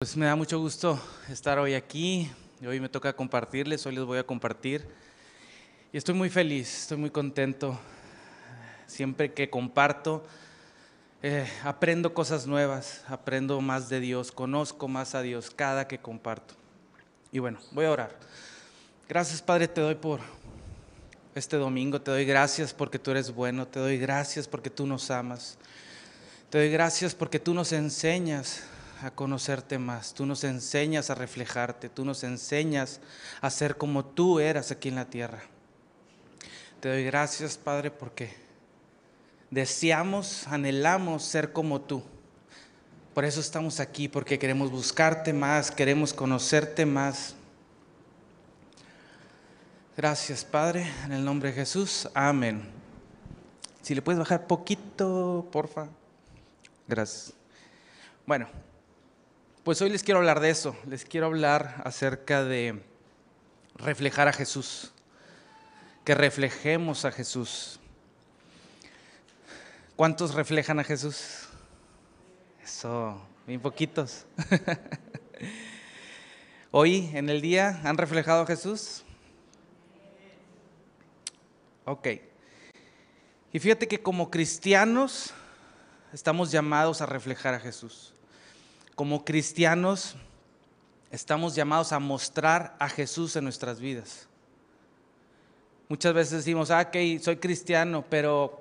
Pues me da mucho gusto estar hoy aquí. Hoy me toca compartirles, hoy les voy a compartir. Y estoy muy feliz, estoy muy contento. Siempre que comparto, eh, aprendo cosas nuevas, aprendo más de Dios, conozco más a Dios cada que comparto. Y bueno, voy a orar. Gracias Padre, te doy por este domingo, te doy gracias porque tú eres bueno, te doy gracias porque tú nos amas. Te doy gracias porque tú nos enseñas a conocerte más, tú nos enseñas a reflejarte, tú nos enseñas a ser como tú eras aquí en la tierra. Te doy gracias, Padre, porque deseamos, anhelamos ser como tú. Por eso estamos aquí, porque queremos buscarte más, queremos conocerte más. Gracias, Padre, en el nombre de Jesús. Amén. Si le puedes bajar poquito, porfa. Gracias. Bueno, pues hoy les quiero hablar de eso. Les quiero hablar acerca de reflejar a Jesús. Que reflejemos a Jesús. ¿Cuántos reflejan a Jesús? Eso, bien poquitos. Hoy, en el día, ¿han reflejado a Jesús? Ok. Y fíjate que como cristianos estamos llamados a reflejar a Jesús. Como cristianos estamos llamados a mostrar a Jesús en nuestras vidas. Muchas veces decimos, ah, ok, soy cristiano, pero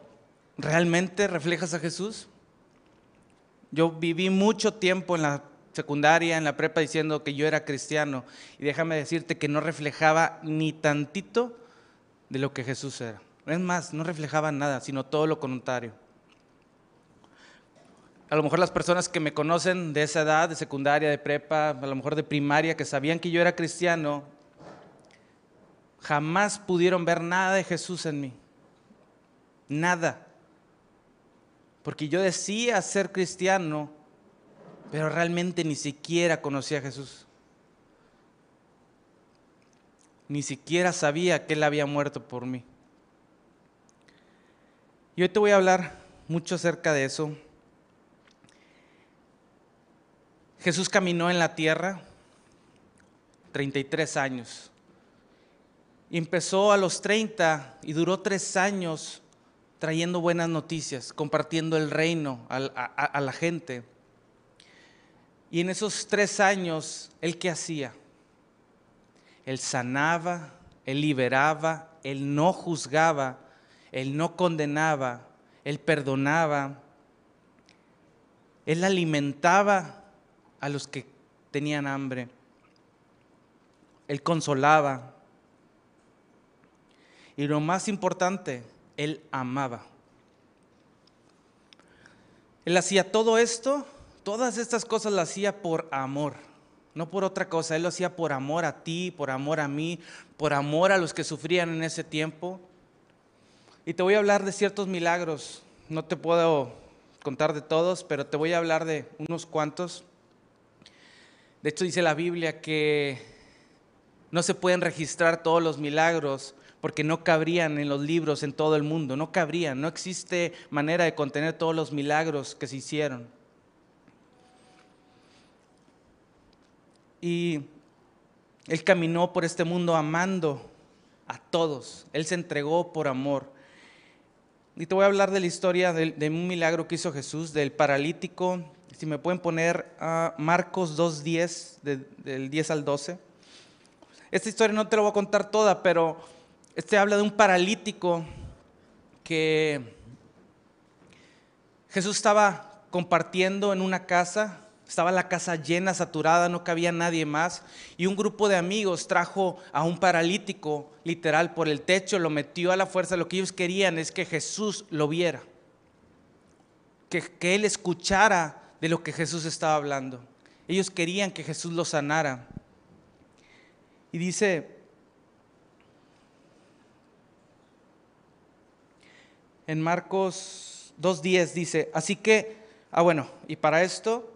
¿realmente reflejas a Jesús? Yo viví mucho tiempo en la secundaria, en la prepa, diciendo que yo era cristiano. Y déjame decirte que no reflejaba ni tantito de lo que Jesús era. Es más, no reflejaba nada, sino todo lo contrario a lo mejor las personas que me conocen de esa edad, de secundaria, de prepa, a lo mejor de primaria, que sabían que yo era cristiano, jamás pudieron ver nada de Jesús en mí. Nada. Porque yo decía ser cristiano, pero realmente ni siquiera conocía a Jesús. Ni siquiera sabía que Él había muerto por mí. Y hoy te voy a hablar mucho acerca de eso Jesús caminó en la tierra 33 años. Empezó a los 30 y duró tres años trayendo buenas noticias, compartiendo el reino a, a la gente. Y en esos tres años, ¿él qué hacía? Él sanaba, él liberaba, él no juzgaba, él no condenaba, él perdonaba, él alimentaba a los que tenían hambre. Él consolaba. Y lo más importante, Él amaba. Él hacía todo esto, todas estas cosas las hacía por amor, no por otra cosa. Él lo hacía por amor a ti, por amor a mí, por amor a los que sufrían en ese tiempo. Y te voy a hablar de ciertos milagros. No te puedo contar de todos, pero te voy a hablar de unos cuantos. De hecho dice la Biblia que no se pueden registrar todos los milagros porque no cabrían en los libros en todo el mundo, no cabrían, no existe manera de contener todos los milagros que se hicieron. Y él caminó por este mundo amando a todos, él se entregó por amor. Y te voy a hablar de la historia de, un milagro que hizo Jesús, del paralítico si me pueden poner a Marcos 2.10, del 10 al 12. Esta historia no te la voy a contar toda, pero este habla de un paralítico que Jesús estaba compartiendo en una casa, estaba la casa llena, saturada, no cabía nadie más, y un grupo de amigos trajo a un paralítico literal por el techo, lo metió a la fuerza, lo que ellos querían es que Jesús lo viera, que él escuchara de lo que Jesús estaba hablando. Ellos querían que Jesús los sanara. Y dice, en Marcos 2.10 dice, así que, ah bueno, y para esto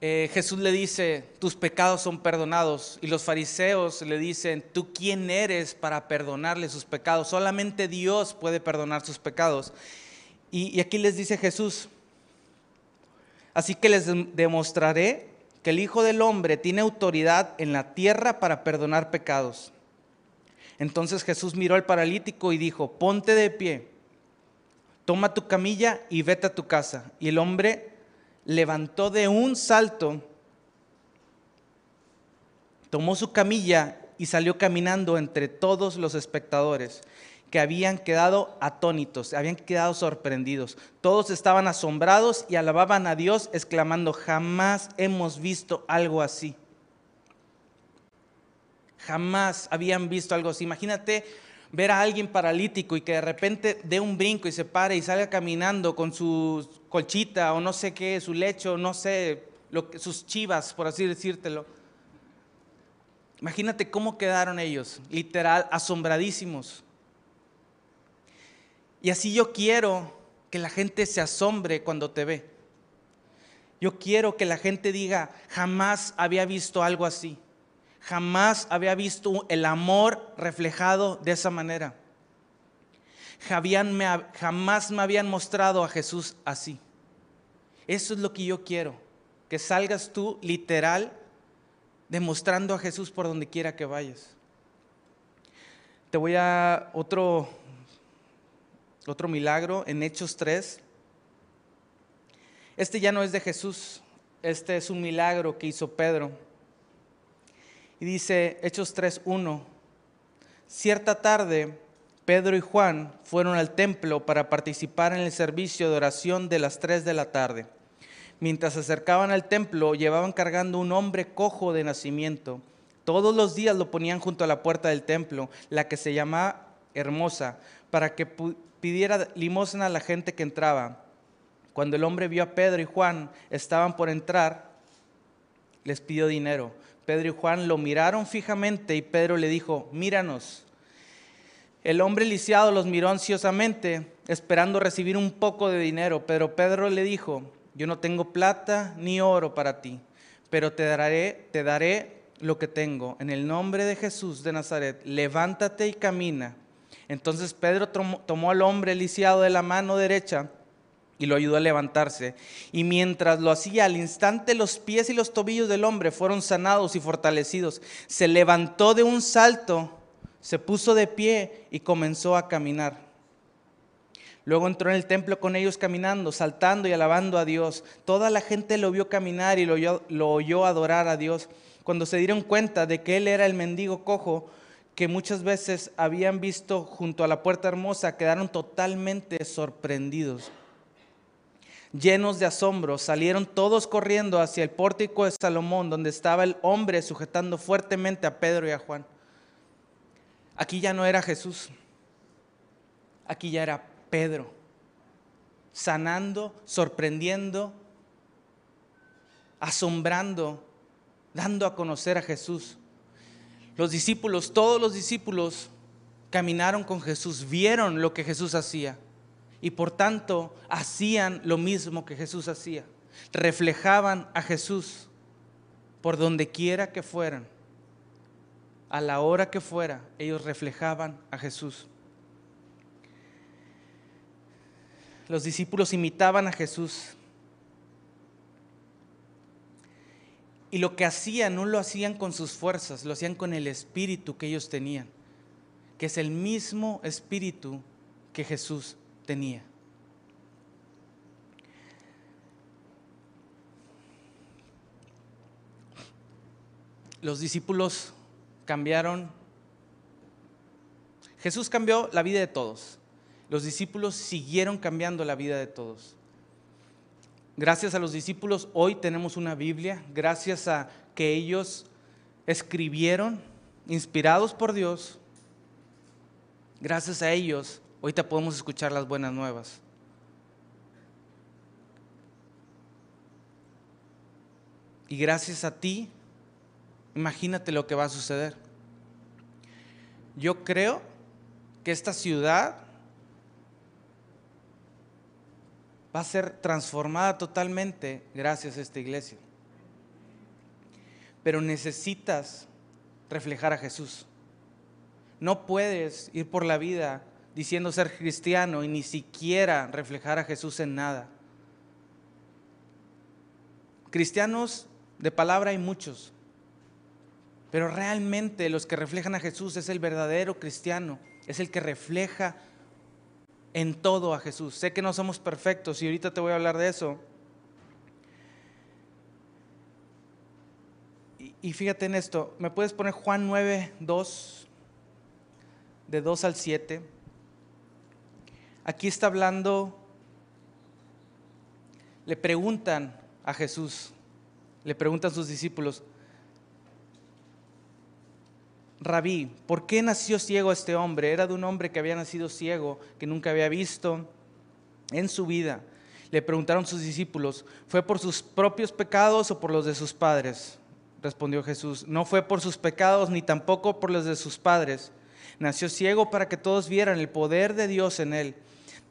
eh, Jesús le dice, tus pecados son perdonados. Y los fariseos le dicen, ¿tú quién eres para perdonarle sus pecados? Solamente Dios puede perdonar sus pecados. y aquí les dice Jesús, Así que les demostraré que el Hijo del Hombre tiene autoridad en la tierra para perdonar pecados. Entonces Jesús miró al paralítico y dijo, ponte de pie, toma tu camilla y vete a tu casa. Y el hombre levantó de un salto, tomó su camilla y salió caminando entre todos los espectadores que habían quedado atónitos, habían quedado sorprendidos. Todos estaban asombrados y alababan a Dios exclamando, jamás hemos visto algo así. Jamás habían visto algo así. Imagínate ver a alguien paralítico y que de repente dé un brinco y se pare y salga caminando con su colchita o no sé qué, su lecho, no sé, lo sus chivas, por así decírtelo. Imagínate cómo quedaron ellos, literal, asombradísimos. Y así yo quiero que la gente se asombre cuando te ve. Yo quiero que la gente diga, jamás había visto algo así. Jamás había visto el amor reflejado de esa manera. Jamás me habían mostrado a Jesús así. Eso es lo que yo quiero. Que salgas tú literal demostrando a Jesús por donde quiera que vayas. Te voy a otro otro milagro en Hechos 3. Este ya no es de Jesús, este es un milagro que hizo Pedro. Y dice Hechos 3.1, cierta tarde Pedro y Juan fueron al templo para participar en el servicio de oración de las 3 de la tarde. Mientras se acercaban al templo, llevaban cargando un hombre cojo de nacimiento. Todos los días lo ponían junto a la puerta del templo, la que se llama Hermosa, para que pidiera limosna a la gente que entraba. Cuando el hombre vio a Pedro y Juan estaban por entrar, les pidió dinero. Pedro y Juan lo miraron fijamente y Pedro le dijo, míranos. El hombre lisiado los miró ansiosamente, esperando recibir un poco de dinero, pero Pedro le dijo, yo no tengo plata ni oro para ti, pero te daré, te daré lo que tengo. En el nombre de Jesús de Nazaret, levántate y camina. Entonces Pedro tomó al hombre lisiado de la mano derecha y lo ayudó a levantarse. Y mientras lo hacía, al instante los pies y los tobillos del hombre fueron sanados y fortalecidos. Se levantó de un salto, se puso de pie y comenzó a caminar. Luego entró en el templo con ellos caminando, saltando y alabando a Dios. Toda la gente lo vio caminar y lo oyó, lo oyó adorar a Dios. Cuando se dieron cuenta de que él era el mendigo cojo, que muchas veces habían visto junto a la puerta hermosa quedaron totalmente sorprendidos. Llenos de asombro, salieron todos corriendo hacia el pórtico de Salomón, donde estaba el hombre sujetando fuertemente a Pedro y a Juan. Aquí ya no era Jesús, aquí ya era Pedro, sanando, sorprendiendo, asombrando, dando a conocer a Jesús. Los discípulos, todos los discípulos caminaron con Jesús, vieron lo que Jesús hacía y por tanto hacían lo mismo que Jesús hacía. Reflejaban a Jesús por donde quiera que fueran. A la hora que fuera, ellos reflejaban a Jesús. Los discípulos imitaban a Jesús Y lo que hacían no lo hacían con sus fuerzas, lo hacían con el espíritu que ellos tenían, que es el mismo espíritu que Jesús tenía. Los discípulos cambiaron. Jesús cambió la vida de todos. Los discípulos siguieron cambiando la vida de todos. Gracias a los discípulos hoy tenemos una Biblia, gracias a que ellos escribieron, inspirados por Dios, gracias a ellos hoy te podemos escuchar las buenas nuevas. Y gracias a ti, imagínate lo que va a suceder. Yo creo que esta ciudad va a ser transformada totalmente gracias a esta iglesia. Pero necesitas reflejar a Jesús. No puedes ir por la vida diciendo ser cristiano y ni siquiera reflejar a Jesús en nada. Cristianos de palabra hay muchos, pero realmente los que reflejan a Jesús es el verdadero cristiano, es el que refleja en todo a Jesús. Sé que no somos perfectos y ahorita te voy a hablar de eso. Y, fíjate en esto, ¿me puedes poner Juan 9, 2, de 2 al 7? Aquí está hablando, le preguntan a Jesús, le preguntan sus discípulos, Rabí, ¿por qué nació ciego este hombre? Era de un hombre que había nacido ciego, que nunca había visto en su vida. Le preguntaron sus discípulos, ¿fue por sus propios pecados o por los de sus padres? Respondió Jesús, no fue por sus pecados ni tampoco por los de sus padres. Nació ciego para que todos vieran el poder de Dios en él.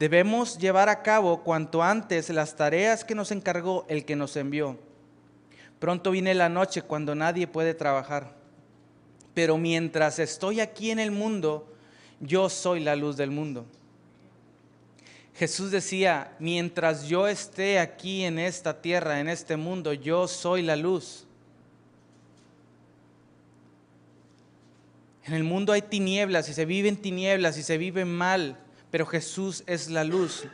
Debemos llevar a cabo cuanto antes las tareas que nos encargó el que nos envió. Pronto viene la noche cuando nadie puede trabajar. Pero mientras estoy aquí en el mundo, yo soy la luz del mundo. Jesús decía, mientras yo esté aquí en esta tierra, en este mundo, yo soy la luz. En el mundo hay tinieblas y se vive en tinieblas y se vive mal, pero Jesús es la luz.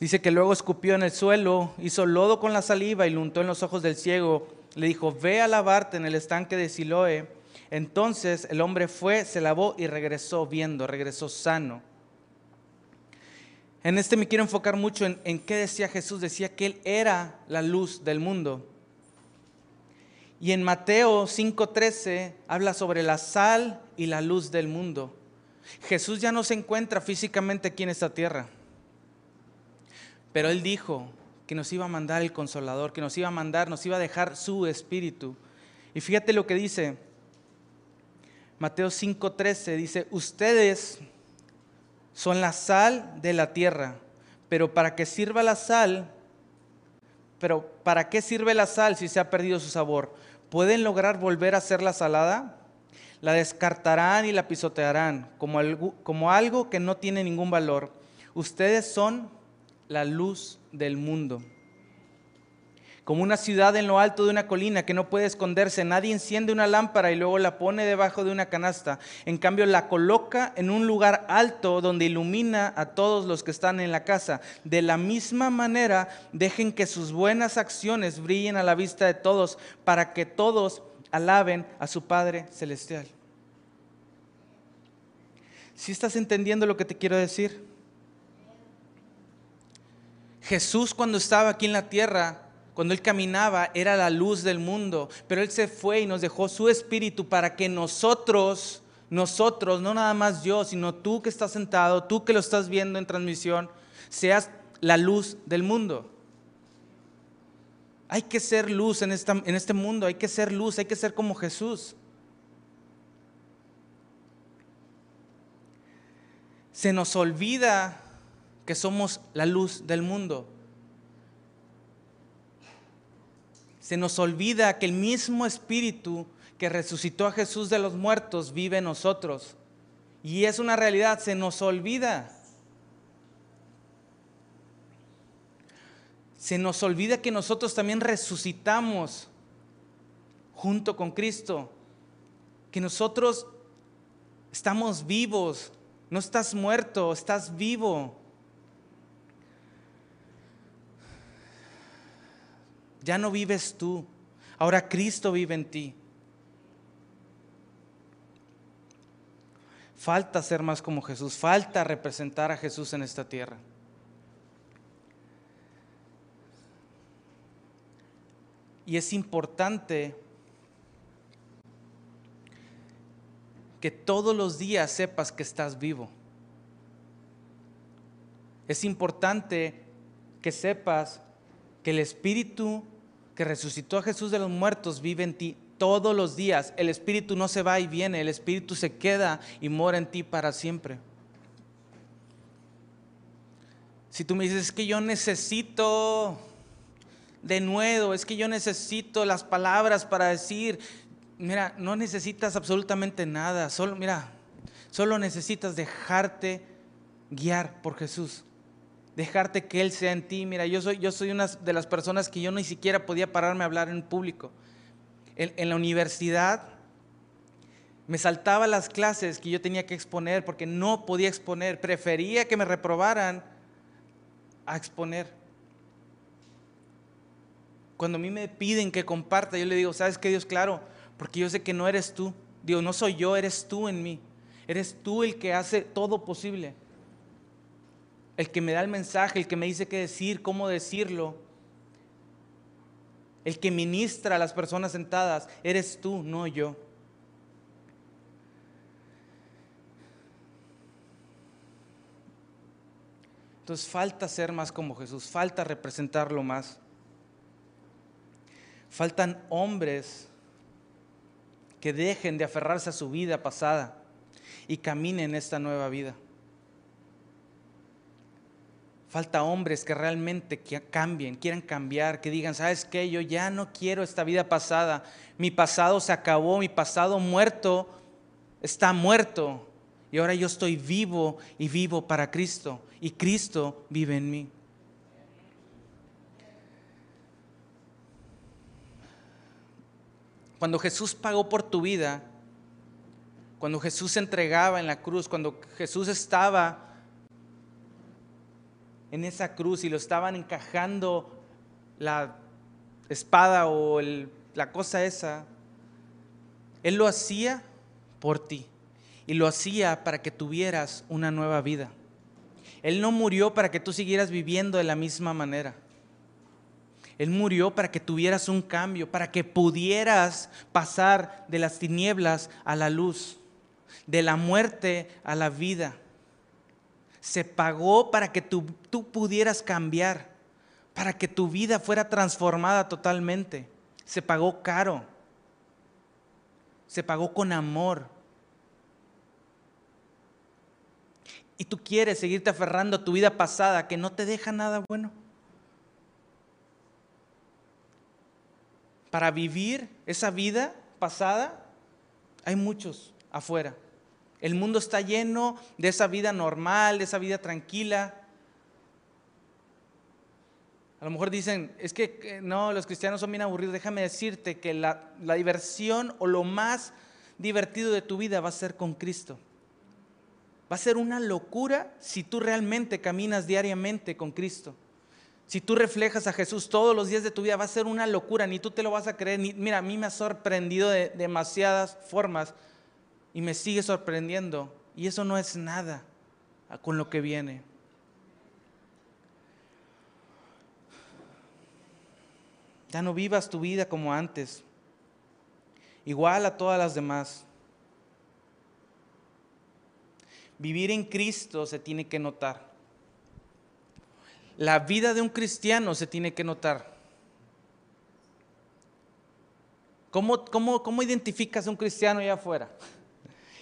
Dice que luego escupió en el suelo, hizo lodo con la saliva y lo untó en los ojos del ciego le dijo, ve a lavarte en el estanque de Siloé. Entonces el hombre fue, se lavó y regresó viendo, regresó sano. En este me quiero enfocar mucho en, en qué decía Jesús. Decía que Él era la luz del mundo. Y en Mateo 5:13 habla sobre la sal y la luz del mundo. Jesús ya no se encuentra físicamente aquí en esta tierra. Pero Él dijo, que nos iba a mandar el consolador, que nos iba a mandar, nos iba a dejar su espíritu. Y fíjate lo que dice Mateo 5:13, dice, ustedes son la sal de la tierra, pero para que sirva la sal, pero ¿para qué sirve la sal si se ha perdido su sabor? ¿Pueden lograr volver a ser la salada? La descartarán y la pisotearán como algo, como algo que no tiene ningún valor. Ustedes son la luz del mundo. Como una ciudad en lo alto de una colina que no puede esconderse, nadie enciende una lámpara y luego la pone debajo de una canasta. En cambio, la coloca en un lugar alto donde ilumina a todos los que están en la casa. De la misma manera, dejen que sus buenas acciones brillen a la vista de todos para que todos alaben a su Padre Celestial. Si estás entendiendo lo que te quiero decir? Jesús cuando estaba aquí en la tierra, cuando Él caminaba, era la luz del mundo, pero Él se fue y nos dejó su espíritu para que nosotros, nosotros, no nada más yo, sino tú que estás sentado, tú que lo estás viendo en transmisión, seas la luz del mundo. Hay que ser luz en, en este mundo, hay que ser luz, hay que ser como Jesús. Se nos olvida que somos la luz del mundo. Se nos olvida que el mismo Espíritu que resucitó a Jesús de los muertos vive en nosotros. Y es una realidad, se nos olvida. Se nos olvida que nosotros también resucitamos junto con Cristo. Que nosotros estamos vivos. No estás muerto, estás vivo. Ya no vives tú. Ahora Cristo vive en ti. Falta ser más como Jesús. Falta representar a Jesús en esta tierra. Y es importante que todos los días sepas que estás vivo. Es importante que sepas que el Espíritu que resucitó a Jesús de los muertos vive en ti todos los días. El Espíritu no se va y viene, el Espíritu se queda y mora en ti para siempre. Si tú me dices, es que yo necesito de nuevo, es que yo necesito las palabras para decir, mira, no necesitas absolutamente nada, solo, mira, solo necesitas dejarte guiar por Jesús. Dejarte que Él sea en ti. Mira, yo soy, yo soy una de las personas que yo ni siquiera podía pararme a hablar en público. En, la universidad me saltaba las clases que yo tenía que exponer porque no podía exponer. Prefería que me reprobaran a exponer. Cuando a mí me piden que comparta, yo le digo, ¿sabes qué Dios? Claro, porque yo sé que no eres tú. Dios, no soy yo, eres tú en mí. Eres tú el que hace todo posible. El que me da el mensaje, el que me dice qué decir, cómo decirlo. El que ministra a las personas sentadas. Eres tú, no yo. Entonces falta ser más como Jesús, falta representarlo más. Faltan hombres que dejen de aferrarse a su vida pasada y caminen esta nueva vida. Falta hombres que realmente cambien, quieran cambiar, que digan, ¿sabes qué? Yo ya no quiero esta vida pasada. Mi pasado se acabó, mi pasado muerto está muerto. Y ahora yo estoy vivo y vivo para Cristo. Y Cristo vive en mí. Cuando Jesús pagó por tu vida, cuando Jesús se entregaba en la cruz, cuando Jesús estaba en esa cruz y lo estaban encajando la espada o la cosa esa, Él lo hacía por ti y lo hacía para que tuvieras una nueva vida. Él no murió para que tú siguieras viviendo de la misma manera. Él murió para que tuvieras un cambio, para que pudieras pasar de las tinieblas a la luz, de la muerte a la vida. Se pagó para que tú, pudieras cambiar, para que tu vida fuera transformada totalmente. Se pagó caro. Se pagó con amor. Y tú quieres seguirte aferrando a tu vida pasada que no te deja nada bueno. para vivir esa vida pasada, hay muchos afuera. El mundo está lleno de esa vida normal, de esa vida tranquila. A lo mejor dicen, es que no, los cristianos son bien aburridos. Déjame decirte que la, la diversión o lo más divertido de tu vida va a ser con Cristo. Va a ser una locura si tú realmente caminas diariamente con Cristo. Si tú reflejas a Jesús todos los días de tu vida, va a ser una locura, ni tú te lo vas a creer. mira, a mí me ha sorprendido de demasiadas formas y me sigue sorprendiendo. Y eso no es nada con lo que viene. Ya no vivas tu vida como antes, igual a todas las demás. Vivir en Cristo se tiene que notar la vida de un cristiano se tiene que notar. ¿Cómo, cómo, identificas a un cristiano allá afuera?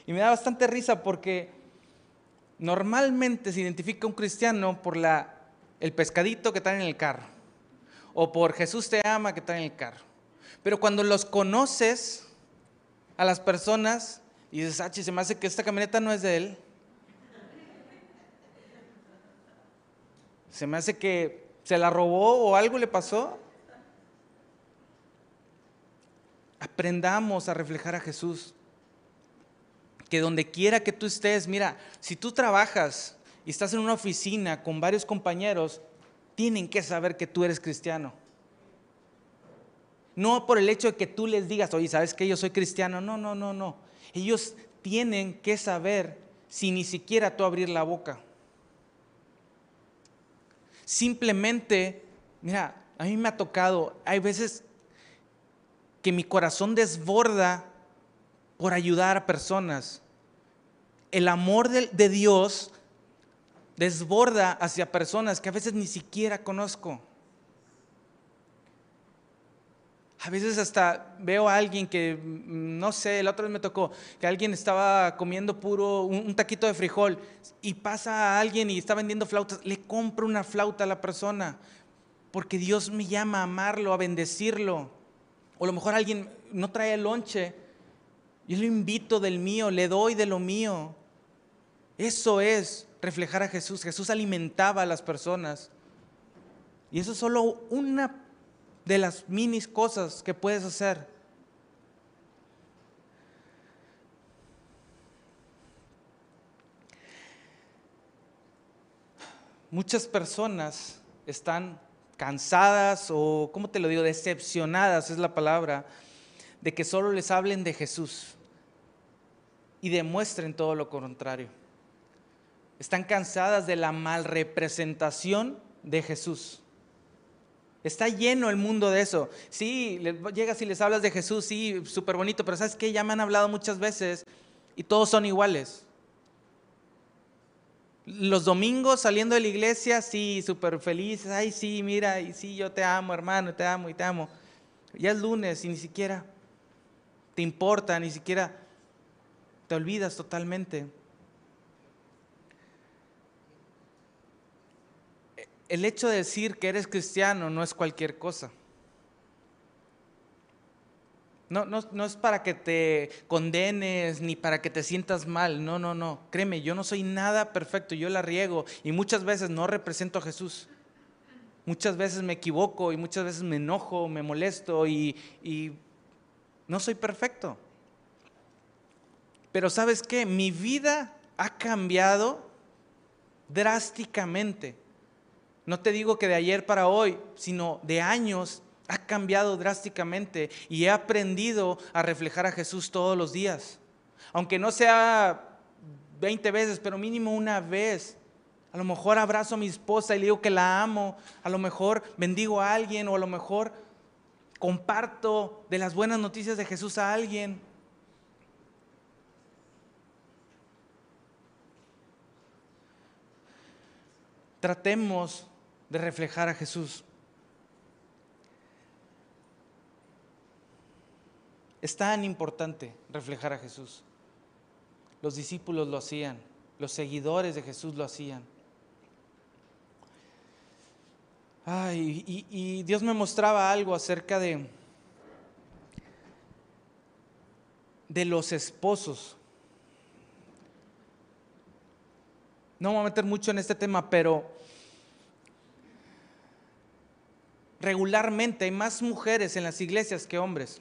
Y me da bastante risa porque normalmente se identifica un cristiano por la, el pescadito que está en el carro o por Jesús te ama que está en el carro. Pero cuando los conoces a las personas y dices, ah, se me hace que esta camioneta no es de él, Se me hace que se la robó o algo le pasó. Aprendamos a reflejar a Jesús. Que donde quiera que tú estés, mira, si tú trabajas y estás en una oficina con varios compañeros, tienen que saber que tú eres cristiano. No por el hecho de que tú les digas, oye, ¿sabes que yo soy cristiano? No, no, no, no. Ellos tienen que saber sin ni siquiera tú abrir la boca. Simplemente, mira, a mí me ha tocado, hay veces que mi corazón desborda por ayudar a personas. El amor de, Dios desborda hacia personas que a veces ni siquiera conozco. A veces hasta veo a alguien que, mm, no sé, la otra vez me tocó, que alguien estaba comiendo puro un, taquito de frijol y pasa a alguien y está vendiendo flautas, le compro una flauta a la persona, porque Dios me llama a amarlo, a bendecirlo. O a lo mejor alguien no trae el lonche, yo lo invito del mío, le doy de lo mío. Eso es reflejar a Jesús. Jesús alimentaba a las personas. Y eso es solo una de las minis cosas que puedes hacer. Muchas personas están cansadas o, ¿cómo te lo digo?, decepcionadas es la palabra, de que solo les hablen de Jesús y demuestren todo lo contrario. Están cansadas de la mal representación de Jesús. Está lleno el mundo de eso. Sí, llegas y les hablas de Jesús, sí, súper bonito, pero ¿sabes qué? Ya me han hablado muchas veces y todos son iguales. Los domingos saliendo de la iglesia, sí, súper felices, ay, sí, mira, y sí, yo te amo, hermano, te amo y te amo. Ya es lunes y ni siquiera te importa, ni siquiera te olvidas totalmente. El hecho de decir que eres cristiano no es cualquier cosa. No, no, es para que te condenes ni para que te sientas mal. No, no, no. Créeme, yo no soy nada perfecto. Yo la riego y muchas veces no represento a Jesús. Muchas veces me equivoco y muchas veces me enojo, me molesto y, y no soy perfecto. Pero sabes qué? Mi vida ha cambiado drásticamente. No te digo que de ayer para hoy, sino de años ha cambiado drásticamente y he aprendido a reflejar a Jesús todos los días. Aunque no sea 20 veces, pero mínimo una vez. A lo mejor abrazo a mi esposa y le digo que la amo. A lo mejor bendigo a alguien o a lo mejor comparto de las buenas noticias de Jesús a alguien. Tratemos de reflejar a Jesús. Es tan importante reflejar a Jesús. Los discípulos lo hacían, los seguidores de Jesús lo hacían. Ay, y, Dios me mostraba algo acerca de, de los esposos. No me voy a meter mucho en este tema, pero regularmente hay más mujeres en las iglesias que hombres.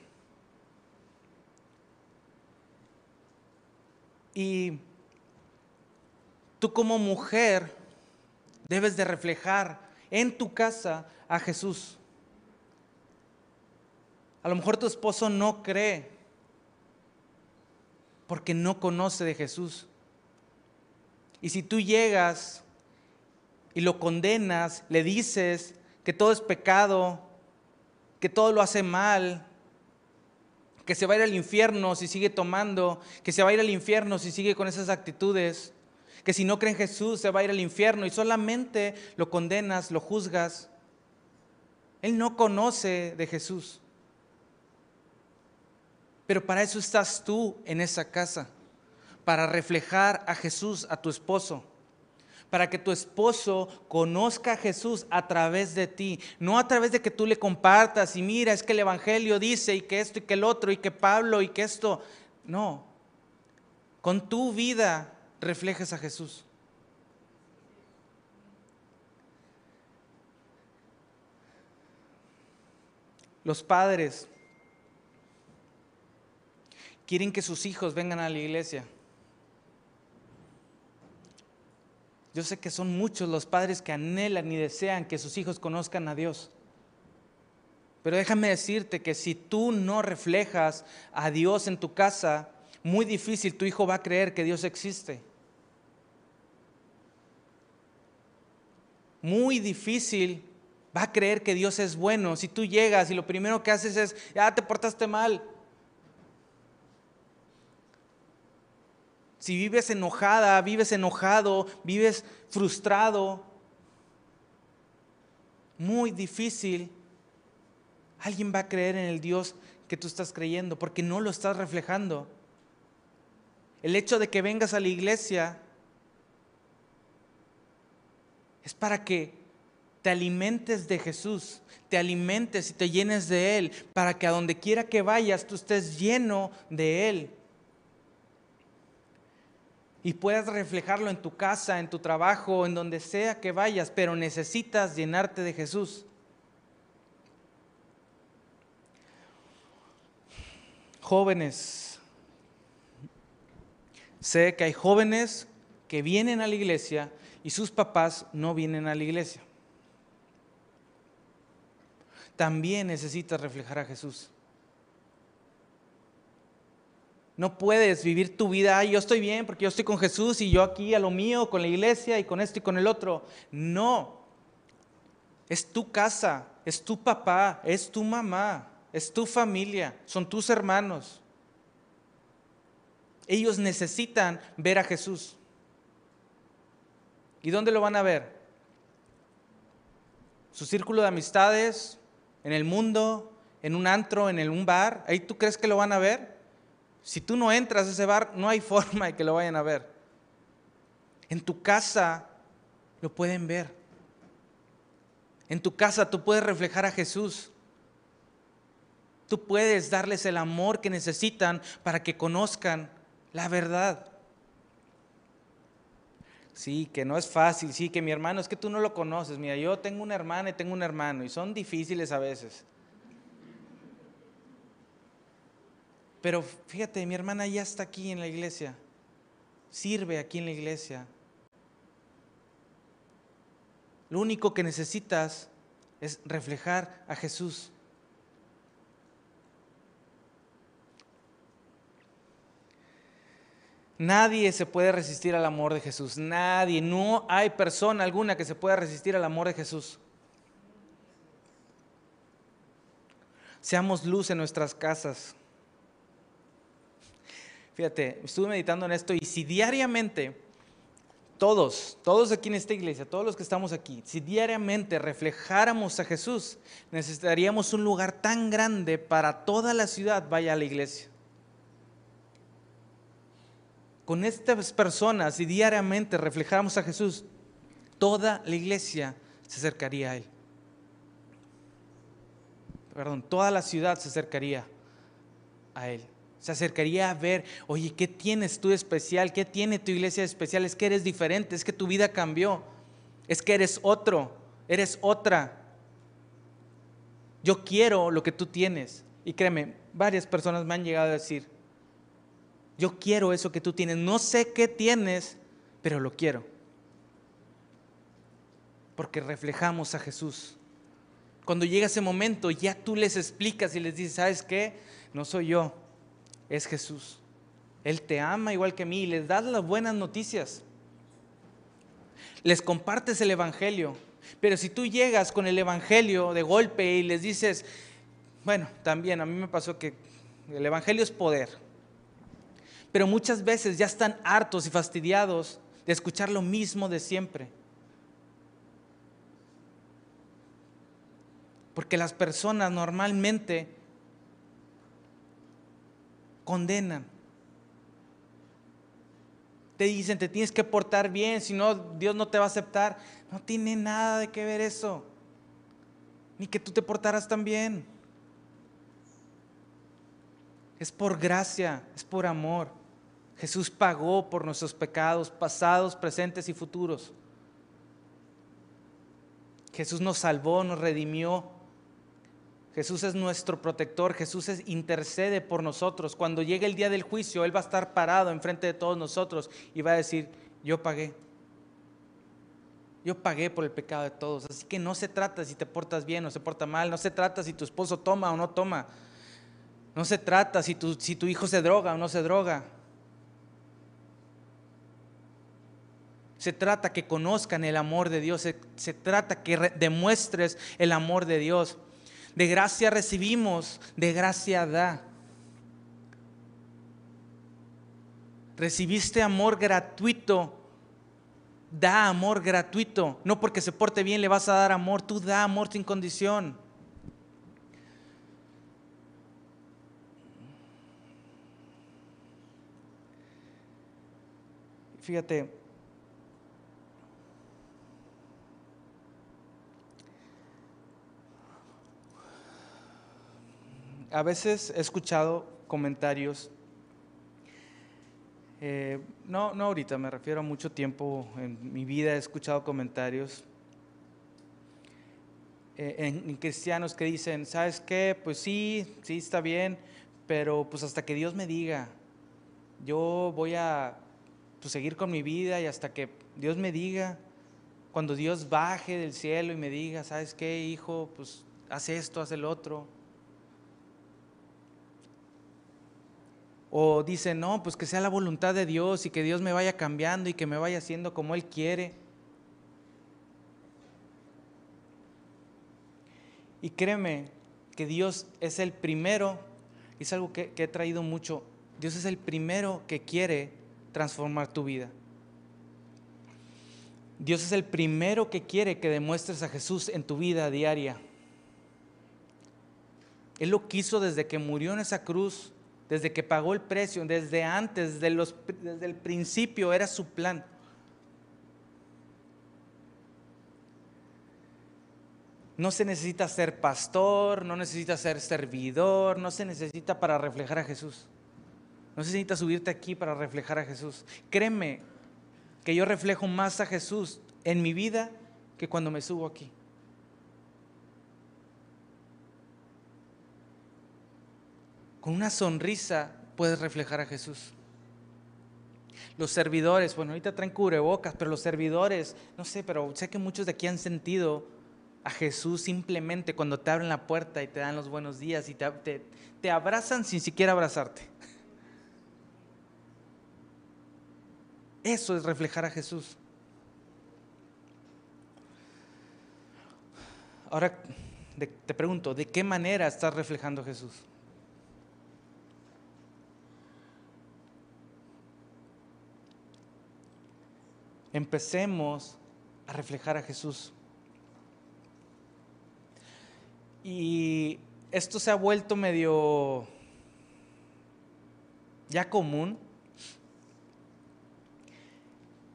Y tú como mujer debes de reflejar en tu casa a Jesús. A lo mejor tu esposo no cree porque no conoce de Jesús. Y si tú llegas y lo condenas, le dices que todo es pecado, que todo lo hace mal, que se va a ir al infierno si sigue tomando, que se va a ir al infierno si sigue con esas actitudes, que si no cree en Jesús se va a ir al infierno y solamente lo condenas, lo juzgas. Él no conoce de Jesús. Pero para eso estás tú en esa casa, para reflejar a Jesús a tu esposo para que tu esposo conozca a Jesús a través de ti, no a través de que tú le compartas y mira, es que el Evangelio dice y que esto y que el otro y que Pablo y que esto. No, con tu vida reflejes a Jesús. Los padres quieren que sus hijos vengan a la iglesia. Yo sé que son muchos los padres que anhelan y desean que sus hijos conozcan a Dios. Pero déjame decirte que si tú no reflejas a Dios en tu casa, muy difícil tu hijo va a creer que Dios existe. Muy difícil va a creer que Dios es bueno si tú llegas y lo primero que haces es, ya te portaste mal, Si vives enojada, vives enojado, vives frustrado, muy difícil, alguien va a creer en el Dios que tú estás creyendo porque no lo estás reflejando. El hecho de que vengas a la iglesia es para que te alimentes de Jesús, te alimentes y te llenes de Él, para que a donde quiera que vayas tú estés lleno de Él. y puedas reflejarlo en tu casa, en tu trabajo, en donde sea que vayas, pero necesitas llenarte de Jesús. Jóvenes, sé que hay jóvenes que vienen a la iglesia y sus papás no vienen a la iglesia. También necesitas reflejar a Jesús. No puedes vivir tu vida, yo estoy bien porque yo estoy con Jesús y yo aquí a lo mío, con la iglesia y con esto y con el otro. No. Es tu casa, es tu papá, es tu mamá, es tu familia, son tus hermanos. Ellos necesitan ver a Jesús. ¿Y dónde lo van a ver? Su círculo de amistades, en el mundo, en un antro, en un bar. ¿Ahí tú crees que lo van a ver? Si tú no entras a ese bar, no hay forma de que lo vayan a ver. En tu casa lo pueden ver. En tu casa tú puedes reflejar a Jesús. Tú puedes darles el amor que necesitan para que conozcan la verdad. Sí, que no es fácil, sí, que mi hermano, es que tú no lo conoces. Mira, yo tengo una hermana y tengo un hermano y son difíciles a veces. Pero fíjate, mi hermana ya está aquí en la iglesia, sirve aquí en la iglesia. Lo único que necesitas es reflejar a Jesús. Nadie se puede resistir al amor de Jesús. Nadie. No hay persona alguna que se pueda resistir al amor de Jesús. Seamos luz en nuestras casas. Fíjate, estuve meditando en esto y si diariamente, todos, todos aquí en esta iglesia, todos los que estamos aquí, si diariamente reflejáramos a Jesús, necesitaríamos un lugar tan grande para toda la ciudad vaya a la iglesia. Con estas personas, si diariamente reflejáramos a Jesús, toda la iglesia se acercaría a Él. Perdón, toda la ciudad se acercaría a Él. Se acercaría a ver, oye, ¿qué tienes tú especial? ¿Qué tiene tu iglesia especial? Es que eres diferente, es que tu vida cambió, es que eres otro, eres otra. Yo quiero lo que tú tienes. Y créeme, varias personas me han llegado a decir, yo quiero eso que tú tienes. No sé qué tienes, pero lo quiero. Porque reflejamos a Jesús. Cuando llega ese momento, ya tú les explicas y les dices, ¿sabes qué? No soy yo, es Jesús. Él te ama igual que a mí y les das las buenas noticias. Les compartes el Evangelio. Pero si tú llegas con el Evangelio de golpe y les dices, bueno, también a mí me pasó que el Evangelio es poder. Pero muchas veces ya están hartos y fastidiados de escuchar lo mismo de siempre. Porque las personas normalmente condenan. Te dicen, te tienes que portar bien, si no, Dios no te va a aceptar. No tiene nada de que ver eso. Ni que tú te portaras tan bien. Es por gracia, es por amor. Jesús pagó por nuestros pecados pasados, presentes y futuros. Jesús nos salvó, nos redimió, Jesús es nuestro protector, Jesús intercede por nosotros. Cuando llegue el día del juicio, Él va a estar parado enfrente de todos nosotros y va a decir, yo pagué. Yo pagué por el pecado de todos. Así que no se trata si te portas bien o se porta mal, no se trata si tu esposo toma o no toma, no se trata si tu, si tu hijo se droga o no se droga. Se trata que conozcan el amor de Dios, se, se trata que demuestres el amor de Dios. De gracia recibimos, de gracia da. Recibiste amor gratuito. Da amor gratuito. No porque se porte bien le vas a dar amor, tú da amor sin condición. Fíjate, a veces he escuchado comentarios Eh, no, no ahorita, me refiero a mucho tiempo en mi vida he escuchado comentarios eh, en, cristianos que dicen, ¿sabes qué? Pues sí, sí está bien, pero pues hasta que Dios me diga, yo voy a pues, seguir con mi vida y hasta que Dios me diga, cuando Dios baje del cielo y me diga, ¿sabes qué, hijo? Pues haz esto, haz el otro. O dicen, no, pues que sea la voluntad de Dios y que Dios me vaya cambiando y que me vaya haciendo como Él quiere. Y créeme que Dios es el primero, es algo que, que he traído mucho, Dios es el primero que quiere transformar tu vida. Dios es el primero que quiere que demuestres a Jesús en tu vida diaria. Él lo quiso desde que murió en esa cruz desde que pagó el precio, desde antes, desde, el principio era su plan. No se necesita ser pastor, no necesita ser servidor, no se necesita para reflejar a Jesús. No se necesita subirte aquí para reflejar a Jesús. Créeme que yo reflejo más a Jesús en mi vida que cuando me subo aquí. Con una sonrisa puedes reflejar a Jesús. Los servidores, bueno, ahorita traen cubrebocas, pero los servidores, no sé, pero sé que muchos de aquí han sentido a Jesús simplemente cuando te abren la puerta y te dan los buenos días y te, te abrazan sin siquiera abrazarte. Eso es reflejar a Jesús. Ahora te pregunto, ¿de qué manera estás reflejando a Jesús? Empecemos a reflejar a Jesús. Y esto se ha vuelto medio ya común,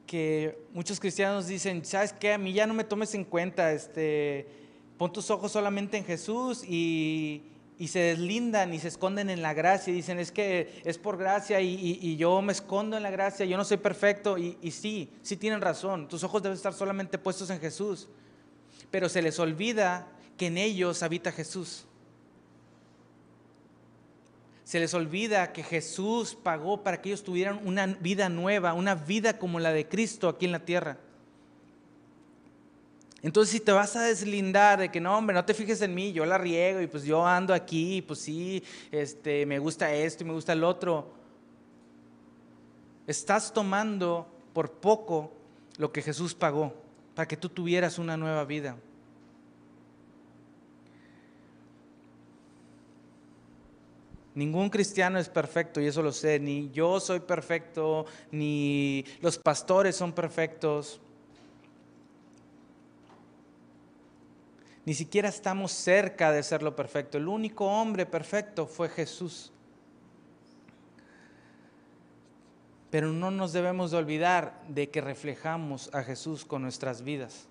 que muchos cristianos dicen, ¿sabes qué? A mí ya no me tomes en cuenta, este, pon tus ojos solamente en Jesús y, y se deslindan y se esconden en la gracia y dicen, es que es por gracia y, yo me escondo en la gracia, yo no soy perfecto. Y, y, sí, sí tienen razón, tus ojos deben estar solamente puestos en Jesús. Pero se les olvida que en ellos habita Jesús. Se les olvida que Jesús pagó para que ellos tuvieran una vida nueva, una vida como la de Cristo aquí en la tierra. Entonces, si te vas a deslindar de que no, hombre, no te fijes en mí, yo la riego y pues yo ando aquí, y pues sí, este, me gusta esto y me gusta el otro, estás tomando por poco lo que Jesús pagó para que tú tuvieras una nueva vida. Ningún cristiano es perfecto y eso lo sé, ni yo soy perfecto, ni los pastores son perfectos. Ni siquiera estamos cerca de ser lo perfecto. El único hombre perfecto fue Jesús. Pero no nos debemos de olvidar de que reflejamos a Jesús con nuestras vidas.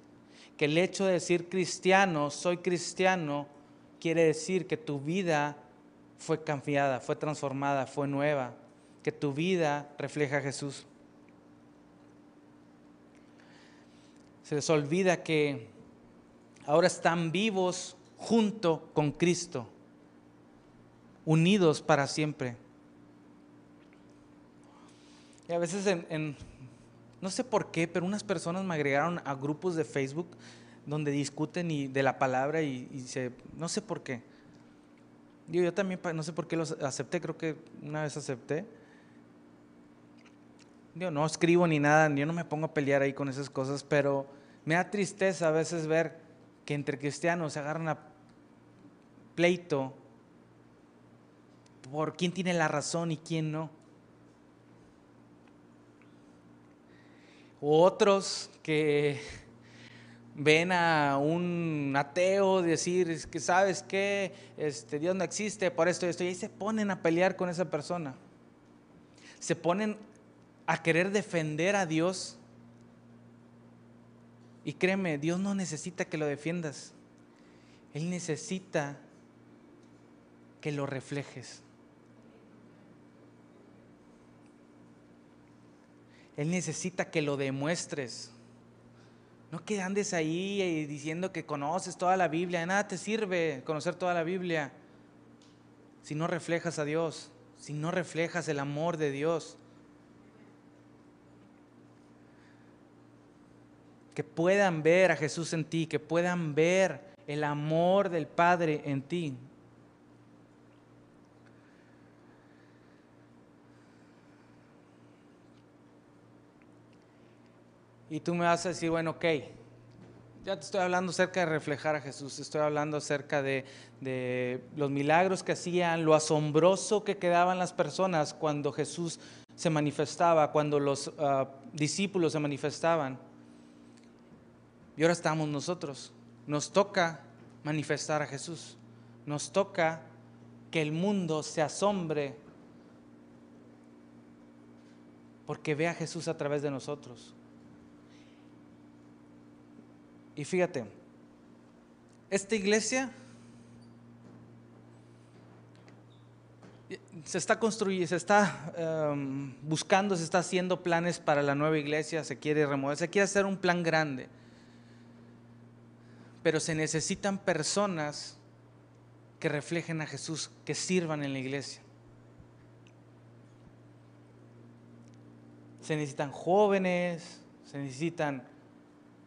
Que el hecho de decir cristiano, soy cristiano, quiere decir que tu vida fue cambiada, fue transformada, fue nueva. Que tu vida refleja a Jesús. Se les olvida que ahora están vivos junto con Cristo, unidos para siempre. Y a veces en, no sé por qué, pero unas personas me agregaron a grupos de Facebook donde discuten y, de la palabra y, se, no sé por qué. Yo, yo también no sé por qué los acepté, creo que una vez acepté. Yo no escribo ni nada, yo no me pongo a pelear ahí con esas cosas, pero me da tristeza a veces ver que entre cristianos se agarran a pleito por quién tiene la razón y quién no. otros que ven a un ateo decir que sabes que este, Dios no existe por esto y esto y ahí se ponen a pelear con esa persona. Se ponen a querer defender a Dios y créeme, Dios no necesita que lo defiendas. Él necesita que lo reflejes. Él necesita que lo demuestres. No que andes ahí diciendo que conoces toda la Biblia. De nada te sirve conocer toda la Biblia si no reflejas a Dios, si no reflejas el amor de Dios. Que puedan ver a Jesús en ti, que puedan ver el amor del Padre en ti. Y tú me vas a decir, bueno, ok, ya te estoy hablando acerca de reflejar a Jesús, estoy hablando acerca de, los milagros que hacían, lo asombroso que quedaban las personas cuando Jesús se manifestaba, cuando los ah, discípulos se manifestaban. Y ahora estamos nosotros. Nos toca manifestar a Jesús. Nos toca que el mundo se asombre porque ve a Jesús a través de nosotros. Y fíjate, esta iglesia se está construyendo, se está em, buscando, se está haciendo planes para la nueva iglesia, se quiere remover, se quiere hacer un plan grande. Pero se necesitan personas que reflejen a Jesús, que sirvan en la iglesia. Se necesitan jóvenes, se necesitan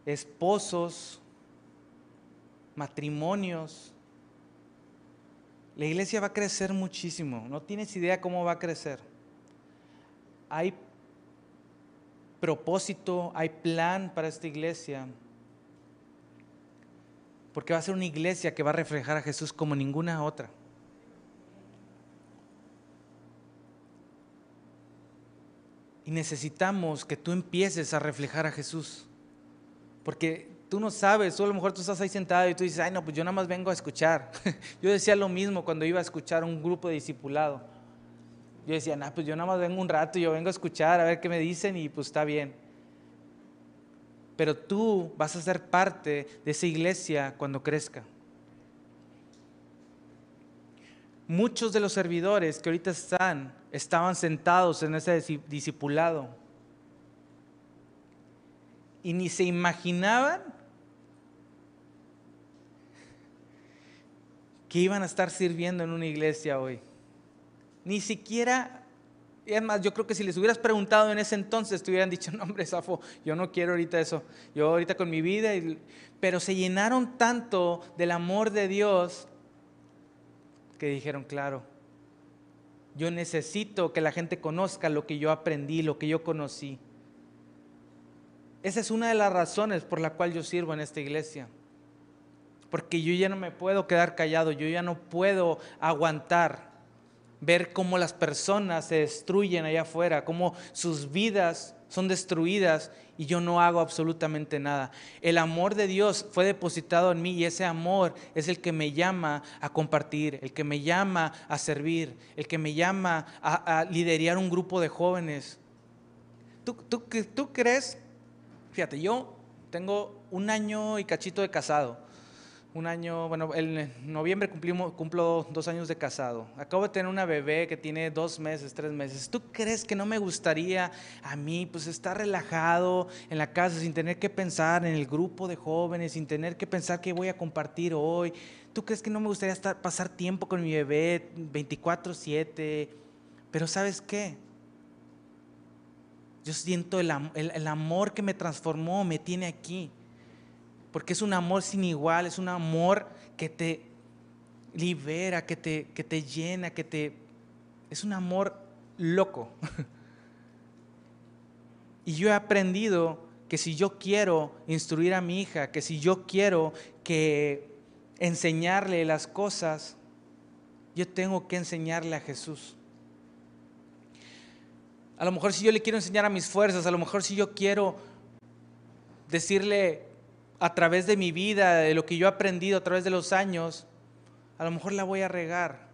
esposos, matrimonios. La iglesia va a crecer muchísimo. No tienes idea cómo va a crecer. Hay propósito, hay plan para esta iglesia. Porque va a ser una iglesia que va a reflejar a Jesús como ninguna otra. Y necesitamos que tú empieces a reflejar a Jesús. Porque tú no sabes, tú a lo mejor tú estás ahí sentado y tú dices, ay no, pues yo nada más vengo a escuchar. yo decía lo mismo cuando iba a escuchar un grupo de discipulado. Yo decía, no, pues yo nada más vengo un rato, yo vengo a escuchar, a ver qué me dicen y pues está bien. Pero tú vas a ser parte de esa iglesia cuando crezca. Muchos de los servidores que ahorita están, estaban sentados en ese discipulado y ni se imaginaban que iban a estar sirviendo en una iglesia hoy. Ni siquiera, es más, yo creo que si les hubieras preguntado en ese entonces, te hubieran dicho, no hombre, Safo, yo no quiero ahorita eso, yo ahorita con mi vida, pero se llenaron tanto del amor de Dios que dijeron, claro, yo necesito que la gente conozca lo que yo aprendí, lo que yo conocí. Esa es una de las razones por la cual yo sirvo en esta iglesia. Porque yo ya no me puedo quedar callado, yo ya no puedo aguantar ver cómo las personas se destruyen allá afuera, cómo sus vidas son destruidas y yo no hago absolutamente nada. El amor de Dios fue depositado en mí y ese amor es el que me llama a compartir, el que me llama a servir, el que me llama a, liderar un grupo de jóvenes. ¿Tú, tú, tú crees Fíjate, yo tengo un año y cachito de casado. Un año, bueno, en noviembre cumplimos, cumplo dos años de casado. Acabo de tener una bebé que tiene dos meses, tres meses. ¿Tú crees que no me gustaría a mí, pues, estar relajado en la casa sin tener que pensar en el grupo de jóvenes, sin tener que pensar qué voy a compartir hoy? ¿Tú crees que no me gustaría estar, pasar tiempo con mi bebé 24/7? Pero ¿sabes qué? Yo siento el, amor que me transformó, me tiene aquí. Porque es un amor sin igual, es un amor que te libera, que te, que te llena, que te... Es un amor loco. y yo he aprendido que si yo quiero instruir a mi hija, que si yo quiero que enseñarle las cosas, yo tengo que enseñarle a Jesús. A lo mejor si yo le quiero enseñar a mis fuerzas, a lo mejor si yo quiero decirle a través de mi vida, de lo que yo he aprendido a través de los años, a lo mejor la voy a regar.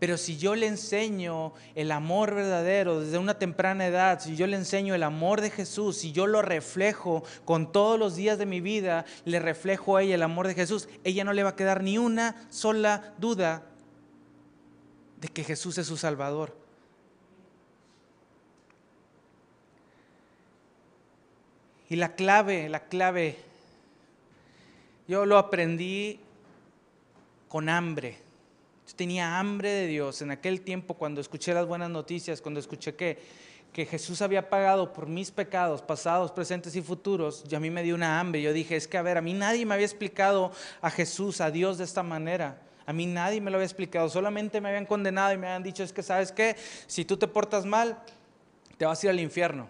Pero si yo le enseño el amor verdadero desde una temprana edad, si yo le enseño el amor de Jesús, si yo lo reflejo con todos los días de mi vida, le reflejo a ella el amor de Jesús, ella no le va a quedar ni una sola duda de que Jesús es su Salvador. Y la clave, la clave, yo lo aprendí con hambre. Yo tenía hambre de Dios en aquel tiempo cuando escuché las buenas noticias, cuando escuché que, que Jesús había pagado por mis pecados pasados, presentes y futuros, y a mí me dio una hambre. Yo dije, es que a ver, a mí nadie me había explicado a Jesús, a Dios de esta manera. A mí nadie me lo había explicado, solamente me habían condenado y me habían dicho, es que sabes qué, si tú te portas mal, te vas a ir al infierno.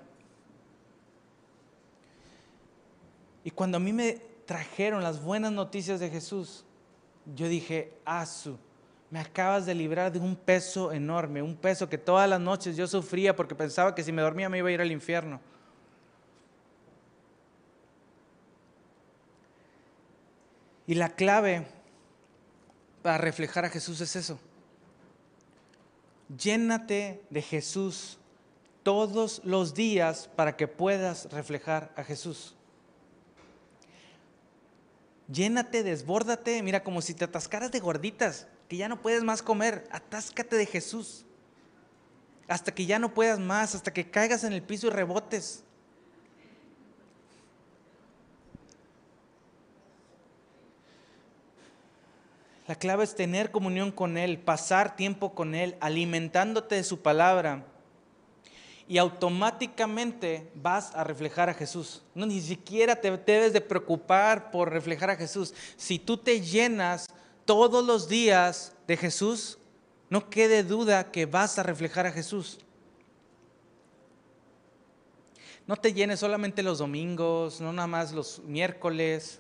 Y cuando a mí me trajeron las buenas noticias de Jesús, yo dije, Asu, me acabas de librar de un peso enorme, un peso que todas las noches yo sufría porque pensaba que si me dormía me iba a ir al infierno. Y la clave para reflejar a Jesús es eso. Llénate de Jesús todos los días para que puedas reflejar a Jesús. Llénate, desbórdate, mira como si te atascaras de gorditas, que ya no puedes más comer, atáscate de Jesús. Hasta que ya no puedas más, hasta que caigas en el piso y rebotes. La clave es tener comunión con Él, pasar tiempo con Él, alimentándote de su palabra. Y automáticamente vas a reflejar a Jesús. No, ni siquiera te debes de preocupar por reflejar a Jesús. Si tú te llenas todos los días de Jesús, no quede duda que vas a reflejar a Jesús. No te llenes solamente los domingos, no nada más los miércoles,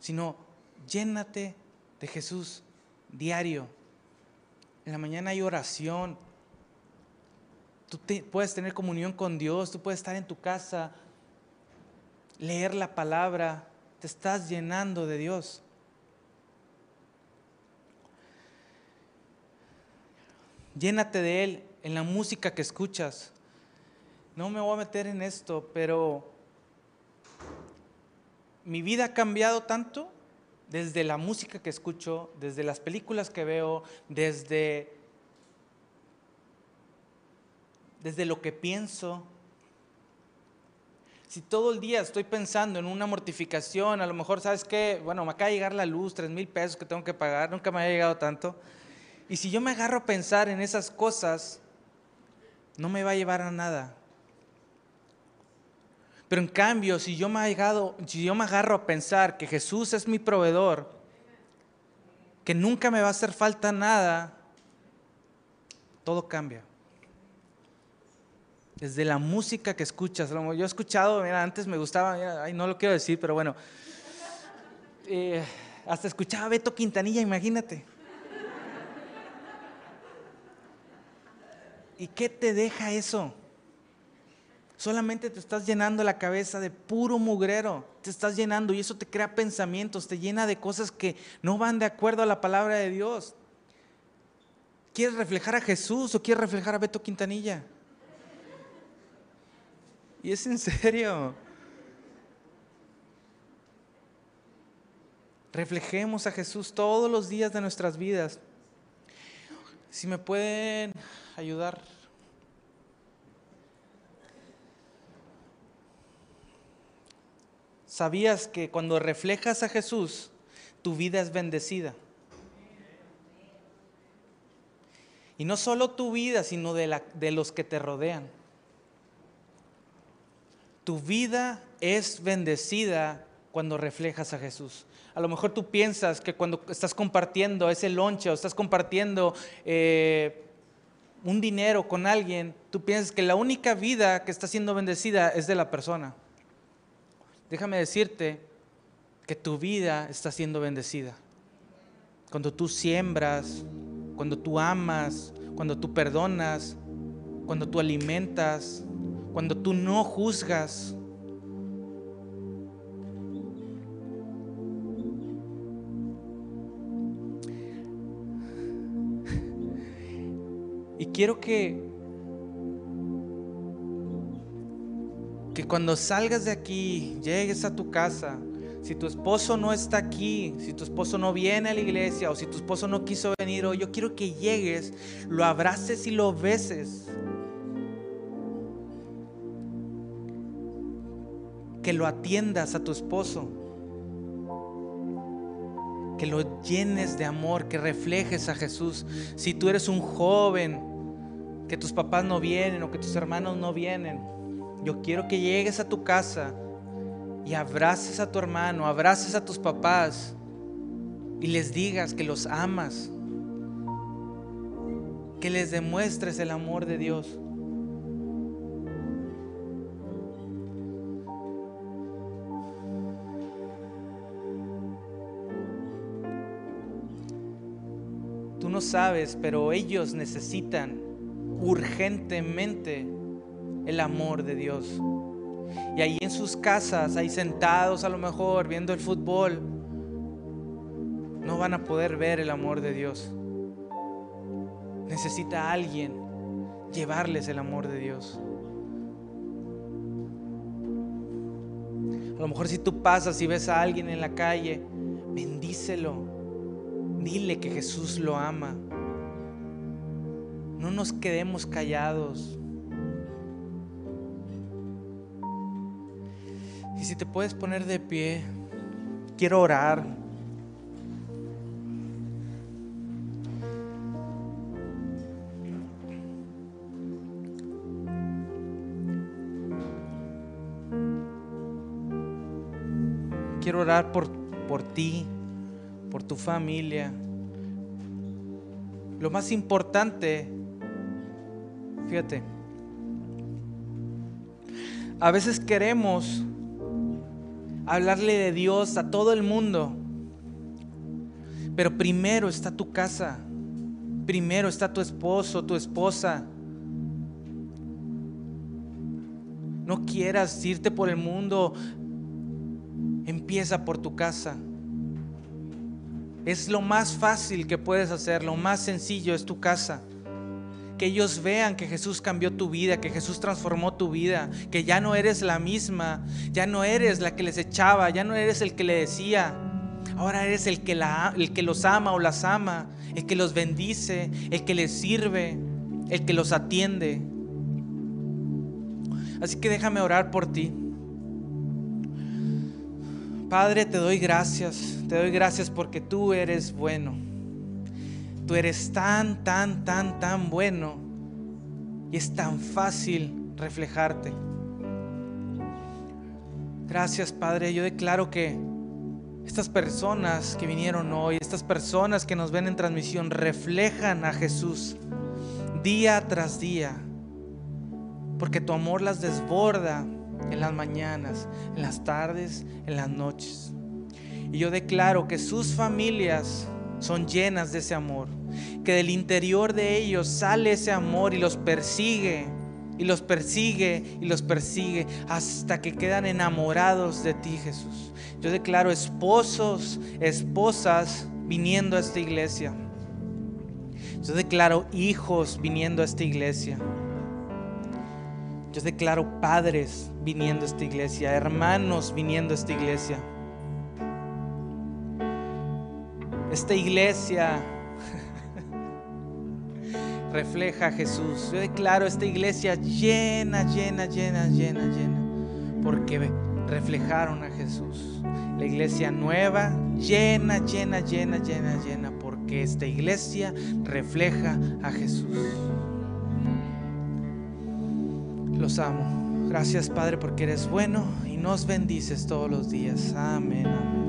sino llénate de Jesús diario. En la mañana hay oración. Tú puedes tener comunión con Dios, tú puedes estar en tu casa, leer la palabra, te estás llenando de Dios. Llénate de Él en la música que escuchas. No me voy a meter en esto, pero mi vida ha cambiado tanto desde la música que escucho, desde las películas que veo, desde, desde lo que pienso. Si todo el día estoy pensando en una mortificación, a lo mejor, ¿sabes qué? Bueno, me acaba de llegar la luz, tres mil pesos que tengo que pagar, nunca me ha llegado tanto. Y si yo me agarro a pensar en esas cosas, no me va a llevar a nada. Pero en cambio, si yo me, si yo me agarro a pensar que Jesús es mi proveedor, que nunca me va a hacer falta nada, todo cambia. Desde la música que escuchas. Yo he escuchado, mira, antes me gustaba, no lo quiero decir, pero bueno, eh, hasta escuchaba a Beto Quintanilla, imagínate. ¿Y qué te deja eso? Solamente te estás llenando la cabeza de puro mugrero, te estás llenando y eso te crea pensamientos, te llena de cosas que no van de acuerdo a la palabra de Dios. ¿Quieres reflejar a Jesús o quieres reflejar a Beto Quintanilla? Y es en serio. Reflejemos a Jesús todos los días de nuestras vidas. Si me pueden ayudar. ¿Sabías que cuando reflejas a Jesús, tu vida es bendecida? Y no solo tu vida, sino de, la, de los que te rodean. Tu vida es bendecida cuando reflejas a Jesús. A lo mejor tú piensas que cuando estás compartiendo ese lonche o estás compartiendo eh, un dinero con alguien, tú piensas que la única vida que está siendo bendecida es de la persona déjame decirte que tu vida está siendo bendecida. Cuando tú siembras, cuando tú amas, cuando tú perdonas, cuando tú alimentas, cuando tú no juzgas. Y quiero que que cuando salgas de aquí, llegues a tu casa, si tu esposo no está aquí, si tu esposo no viene a la iglesia o si tu esposo no quiso venir hoy, yo quiero que llegues, lo abraces y lo beses. Que lo atiendas a tu esposo, que lo llenes de amor, que reflejes a Jesús. Si tú eres un joven, que tus papás no vienen o que tus hermanos no vienen, yo quiero que llegues a tu casa y abraces a tu hermano, abraces a tus papás y les digas que los amas, que les demuestres el amor de Dios. No sabes, pero ellos necesitan urgentemente el amor de Dios. Y ahí en sus casas, ahí sentados a lo mejor viendo el fútbol, no van a poder ver el amor de Dios. Necesita alguien llevarles el amor de Dios. A lo mejor si tú pasas y ves a alguien en la calle, bendícelo. Dile que Jesús lo ama. No nos quedemos callados. Y si te puedes poner de pie, quiero orar. Quiero orar por, por ti, por tu familia. Lo más importante, fíjate, a veces queremos hablarle de Dios a todo el mundo, pero primero está tu casa, primero está tu esposo, tu esposa. No quieras irte por el mundo Empieza por tu casa. Es lo más fácil que puedes hacer, lo más sencillo es tu casa. Que ellos vean que Jesús cambió tu vida, que Jesús transformó tu vida, que ya no eres la misma, ya no eres la que les echaba, ya no eres el que le decía. Ahora eres el que, la, el que los ama o las ama, el que los bendice, el que les sirve, el que los atiende. Así que déjame orar por ti. Padre, te doy gracias, te doy gracias porque tú eres bueno. Tú eres tan, tan, tan, tan bueno y es tan fácil reflejarte. Gracias, Padre. Yo declaro que estas personas que vinieron hoy, estas personas que nos ven en transmisión, reflejan a Jesús día tras día, porque tu amor las desborda en las mañanas, en las tardes, en las noches. Y yo declaro que sus familias son llenas de ese amor, que del interior de ellos sale ese amor y los persigue, y los persigue, y los persigue, hasta que quedan enamorados de ti, Jesús. Yo declaro esposos, esposas viniendo a esta iglesia. Yo declaro hijos viniendo a esta iglesia. Yo declaro padres viniendo a esta iglesia, hermanos viniendo a esta iglesia. Esta iglesia refleja a Jesús. Yo declaro esta iglesia llena, llena, llena, llena, llena. Porque reflejaron a Jesús. La iglesia nueva, llena, llena, llena, llena, llena. Porque esta iglesia refleja a Jesús. Los amo. Gracias Padre porque eres bueno y nos bendices todos los días. Amén. El